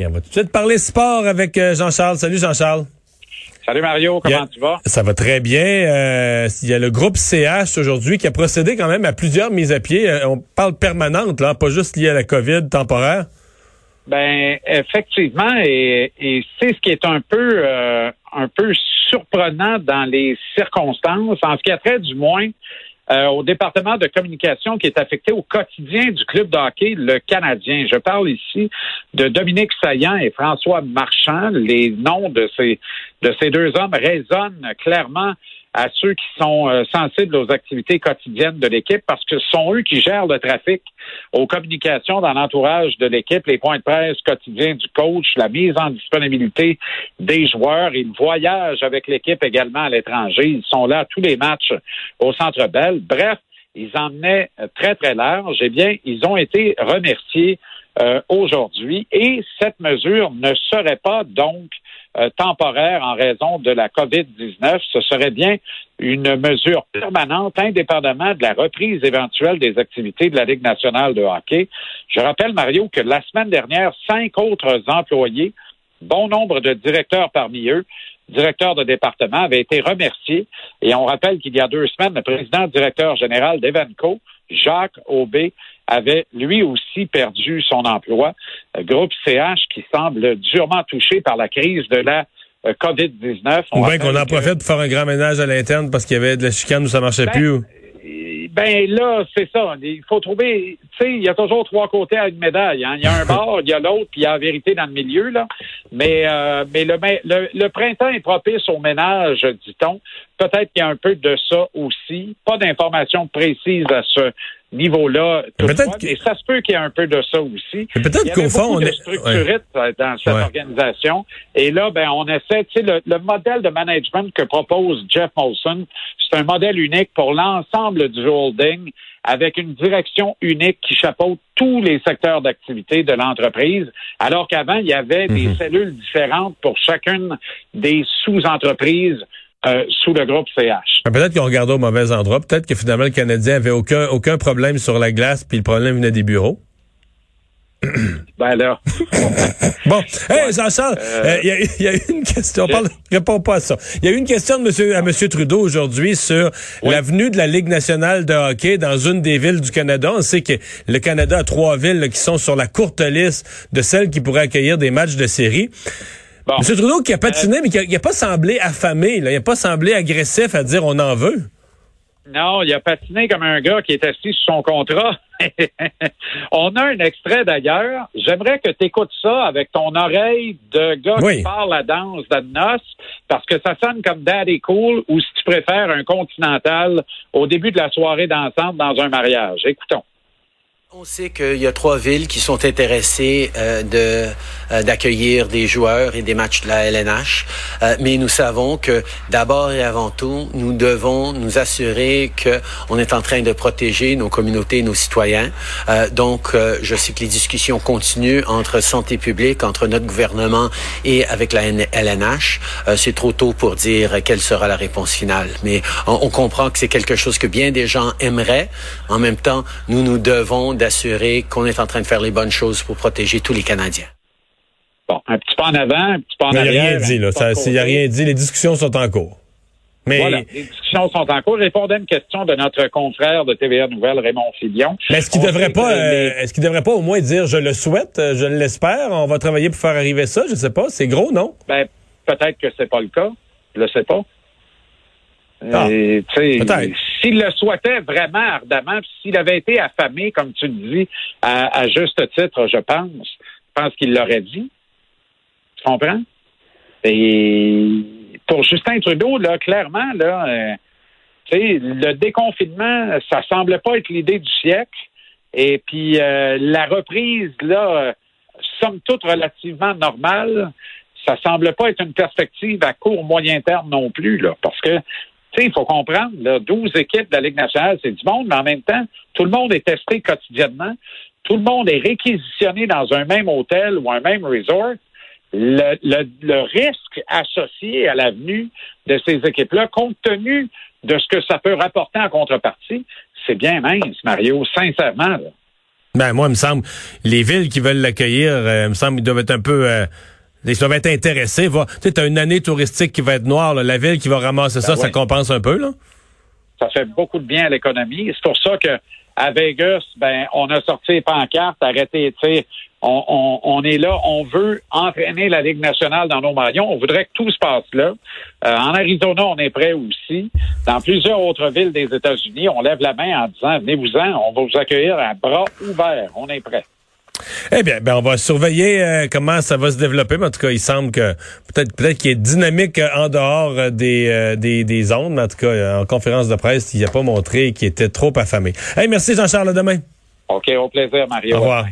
Et on va tout de suite parler sport avec euh, Jean-Charles. Salut Jean-Charles. Salut Mario, comment tu vas? Ça va très bien. Euh, il y a le groupe CH aujourd'hui qui a procédé quand même à plusieurs mises à pied. Euh, on parle permanente, là, pas juste lié à la COVID temporaire. Ben effectivement, et, c'est ce qui est un peu un peu surprenant dans les circonstances, en ce qui a trait du moins euh, au département de communication qui est affecté au quotidien du club de hockey, le Canadien. Je parle ici de Dominique Saillant et François Marchand. Les noms de ces, de ces deux hommes résonnent clairement à ceux qui sont euh, sensibles aux activités quotidiennes de l'équipe parce que ce sont eux qui gèrent le trafic aux communications dans l'entourage de l'équipe, les points de presse quotidiens du coach, la mise en disponibilité des joueurs. Ils voyagent avec l'équipe également à l'étranger. Ils sont là tous les matchs au Centre Bell. Bref, ils emmenaient très, très large. Eh bien, ils ont été remerciés euh, aujourd'hui et cette mesure ne serait pas donc euh, temporaire en raison de la COVID-19. Ce serait bien une mesure permanente, indépendamment de la reprise éventuelle des activités de la Ligue nationale de hockey. Je rappelle, Mario, que la semaine dernière, cinq autres employés, bon nombre de directeurs parmi eux, directeurs de département, avaient été remerciés. Et on rappelle qu'il y a deux semaines, le président directeur général d'Evenco, Jacques Aubé, avait lui aussi perdu son emploi. Groupe CH qui semble durement touché par la crise de la euh, COVID-19. Ou bien qu'on en profite pour faire un grand ménage à l'interne parce qu'il y avait de la chicane où ça marchait ben, plus. Ben là, c'est ça. Il faut trouver, tu sais, il y a toujours trois côtés à une médaille. Hein. Il y a un bord, il y a l'autre, puis il y a la vérité dans le milieu là. Mais euh, mais le, le, le printemps est propice au ménage, dit-on. Peut-être qu'il y a un peu de ça aussi. Pas d'informations précises à ce niveau-là. Mais ça se peut qu'il y ait un peu de ça aussi. Peut-être qu'au fond, on est structuré dans cette organisation. Et là, ben, on essaie, tu sais, le, le, modèle de management que propose Jeff Molson, c'est un modèle unique pour l'ensemble du holding avec une direction unique qui chapeaute tous les secteurs d'activité de l'entreprise, alors qu'avant, il y avait des mhm. cellules différentes pour chacune des sous-entreprises euh, sous le groupe CH. Ben, peut-être qu'on regardait au mauvais endroit. Peut-être que finalement, le Canadien avait aucun, aucun problème sur la glace, puis le problème venait des bureaux. ben là. bon, hey, Jean-Charles, il euh, euh, y, a une question. Parle, réponds pas à ça. Il y a eu une question de monsieur, à M. Trudeau aujourd'hui sur l'avenue de la Ligue nationale de hockey dans une des villes du Canada. On sait que le Canada a trois villes qui sont sur la courte liste de celles qui pourraient accueillir des matchs de série. M. Trudeau qui a patiné, mais qui n'a pas semblé affamé, là. il n'a pas semblé agressif à dire on en veut. Non, il a patiné comme un gars qui est assis sur son contrat. On a un extrait d'ailleurs. J'aimerais que tu écoutes ça avec ton oreille de gars qui parle la danse de noces, parce que ça sonne comme Daddy Cool ou si tu préfères un continental au début de la soirée dansante dans un mariage. Écoutons. On sait qu'il y a trois villes qui sont intéressées euh, de euh, d'accueillir des joueurs et des matchs de la LNH, euh, mais nous savons que d'abord et avant tout, nous devons nous assurer que on est en train de protéger nos communautés, nos citoyens. donc, je sais que les discussions continuent entre santé publique, entre notre gouvernement et avec la LNH. c'est trop tôt pour dire quelle sera la réponse finale, mais on, on comprend que c'est quelque chose que bien des gens aimeraient. En même temps, nous nous devons d'assurer qu'on est en train de faire les bonnes choses pour protéger tous les Canadiens. Bon, un petit pas en avant, un petit pas en arrière. Il n'y a rien dit, là. Il n'y a rien dit. Les discussions sont en cours. Mais... Voilà, les discussions sont en cours. Je répondais à une question de notre confrère de TVA Nouvelle, Raymond Filion. Mais est-ce qu'il devrait pas, euh, est-ce qu'il devrait pas au moins dire je le souhaite, euh, je l'espère, on va travailler pour faire arriver ça, je sais pas, c'est gros, non? Ben, peut-être que c'est pas le cas. Je le sais pas. Ah, peut-être s'il le souhaitait vraiment ardemment, s'il avait été affamé, comme tu le dis, à, juste titre, je pense, je pense qu'il l'aurait dit. Tu comprends? Et pour Justin Trudeau, là, clairement, là, euh, le déconfinement, ça semble pas être l'idée du siècle. Et puis euh, la reprise, là, somme toute relativement normale, ça semble pas être une perspective à court moyen terme non plus, là, parce que il faut comprendre, là, 12 équipes de la Ligue nationale, c'est du monde, mais en même temps, tout le monde est testé quotidiennement. Tout le monde est réquisitionné dans un même hôtel ou un même resort. Le, risque associé à l'avenue de ces équipes-là, compte tenu de ce que ça peut rapporter en contrepartie, c'est bien mince, Mario, sincèrement. Ben, moi, il me semble, les villes qui veulent l'accueillir, euh, il me semble, ils doivent être un peu... Euh, ils doivent être intéressés. Tu sais, as une année touristique qui va être noire. La ville qui va ramasser ça, ben ça compense un peu, là? Ça fait beaucoup de bien à l'économie. C'est pour ça que à Vegas, ben, on a sorti les pancartes, arrêté, tu sais, on, est là, on veut entraîner la Ligue nationale dans nos maillons. On voudrait que tout se passe là. Euh, en Arizona, on est prêt aussi. Dans plusieurs autres villes des États-Unis, on lève la main en disant venez-vous-en, on va vous accueillir à bras ouverts. On est prêt. Eh bien, ben on va surveiller euh, comment ça va se développer. Mais en tout cas, il semble que peut-être peut-être qu'il est dynamique euh, en dehors des, des, des ondes. Mais en tout cas, en conférence de presse, il n'a pas montré qu'il était trop affamé. Hey, merci Jean-Charles. À demain. OK, au plaisir, Mario. Au revoir.